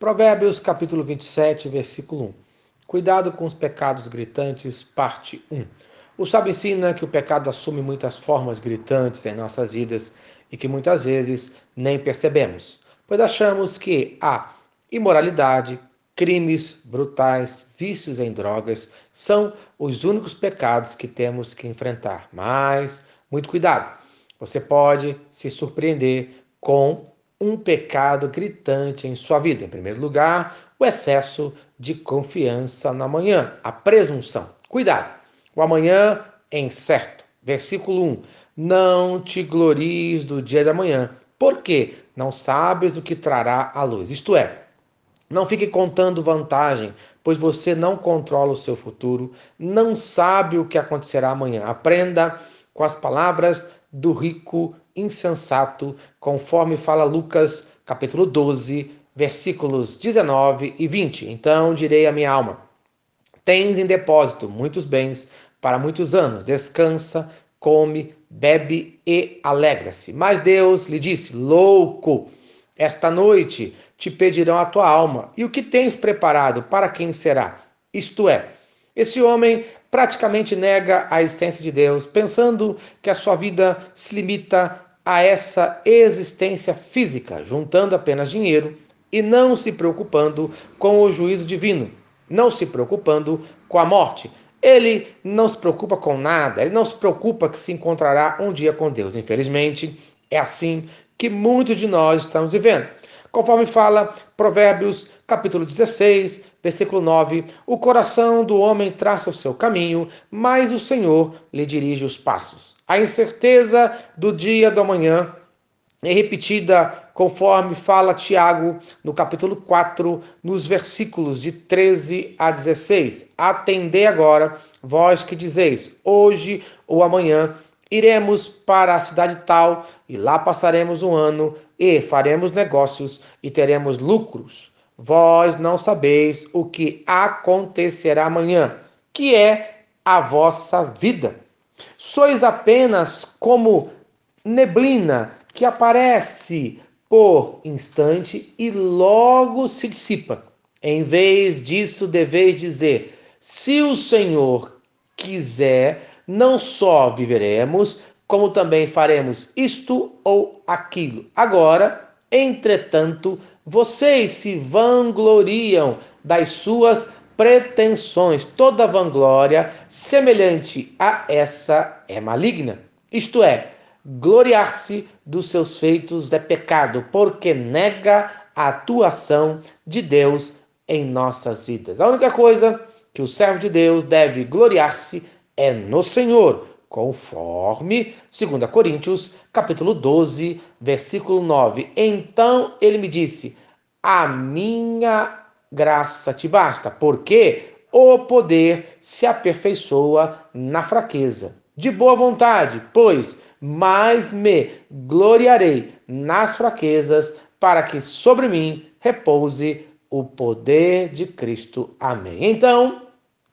Provérbios capítulo 27, versículo 1. Cuidado com os pecados gritantes, parte 1. O sábio ensina que o pecado assume muitas formas gritantes em nossas vidas e que muitas vezes nem percebemos, pois achamos que a imoralidade, crimes brutais, vícios em drogas são os únicos pecados que temos que enfrentar. Mas, muito cuidado, você pode se surpreender com um pecado gritante em sua vida. Em primeiro lugar, o excesso de confiança no amanhã, a presunção. Cuidado, o amanhã é incerto. Versículo 1: Não te glories do dia de amanhã, porque não sabes o que trará a luz. Isto é, não fique contando vantagem, pois você não controla o seu futuro, não sabe o que acontecerá amanhã. Aprenda com as palavras do rico insensato, conforme fala Lucas, capítulo 12, versículos 19 e 20. Então direi à minha alma: Tens em depósito muitos bens para muitos anos, descansa, come, bebe e alegra-se. Mas Deus lhe disse: Louco, esta noite te pedirão a tua alma, e o que tens preparado para quem será? Isto é, esse homem praticamente nega a existência de Deus, pensando que a sua vida se limita a essa existência física, juntando apenas dinheiro e não se preocupando com o juízo divino, não se preocupando com a morte. Ele não se preocupa com nada, ele não se preocupa que se encontrará um dia com Deus. Infelizmente, é assim que muitos de nós estamos vivendo. Conforme fala Provérbios, capítulo 16, versículo 9: O coração do homem traça o seu caminho, mas o Senhor lhe dirige os passos. A incerteza do dia do amanhã é repetida conforme fala Tiago no capítulo 4, nos versículos de 13 a 16. Atendei agora, vós que dizeis, hoje ou amanhã iremos para a cidade tal e lá passaremos um ano e faremos negócios e teremos lucros. Vós não sabeis o que acontecerá amanhã, que é a vossa vida. Sois apenas como neblina que aparece por instante e logo se dissipa. Em vez disso, deveis dizer: se o Senhor quiser, não só viveremos, como também faremos isto ou aquilo. Agora, entretanto, vocês se vangloriam das suas pretensões. Toda vanglória semelhante a essa é maligna. Isto é, gloriar-se dos seus feitos é pecado, porque nega a atuação de Deus em nossas vidas. A única coisa que o servo de Deus deve gloriar-se é no Senhor, conforme 2 Coríntios, capítulo 12, versículo 9. Então ele me disse: "A minha graça te basta, porque o poder se aperfeiçoa na fraqueza. De boa vontade, pois, mais me gloriarei nas fraquezas, para que sobre mim repouse o poder de Cristo. Amém. Então,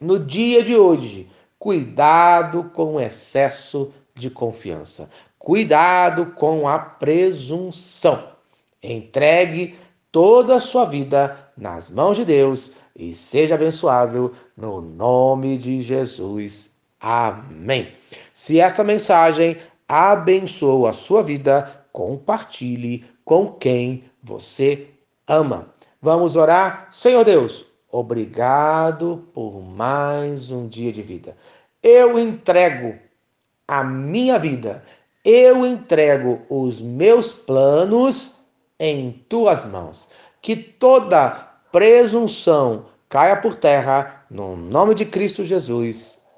no dia de hoje, cuidado com o excesso de confiança. Cuidado com a presunção. Entregue toda a sua vida nas mãos de Deus e seja abençoado no nome de Jesus. Amém. Se esta mensagem abençoou a sua vida, compartilhe com quem você ama. Vamos orar? Senhor Deus, obrigado por mais um dia de vida. Eu entrego a minha vida, eu entrego os meus planos em tuas mãos. Que toda presunção caia por terra, no nome de Cristo Jesus.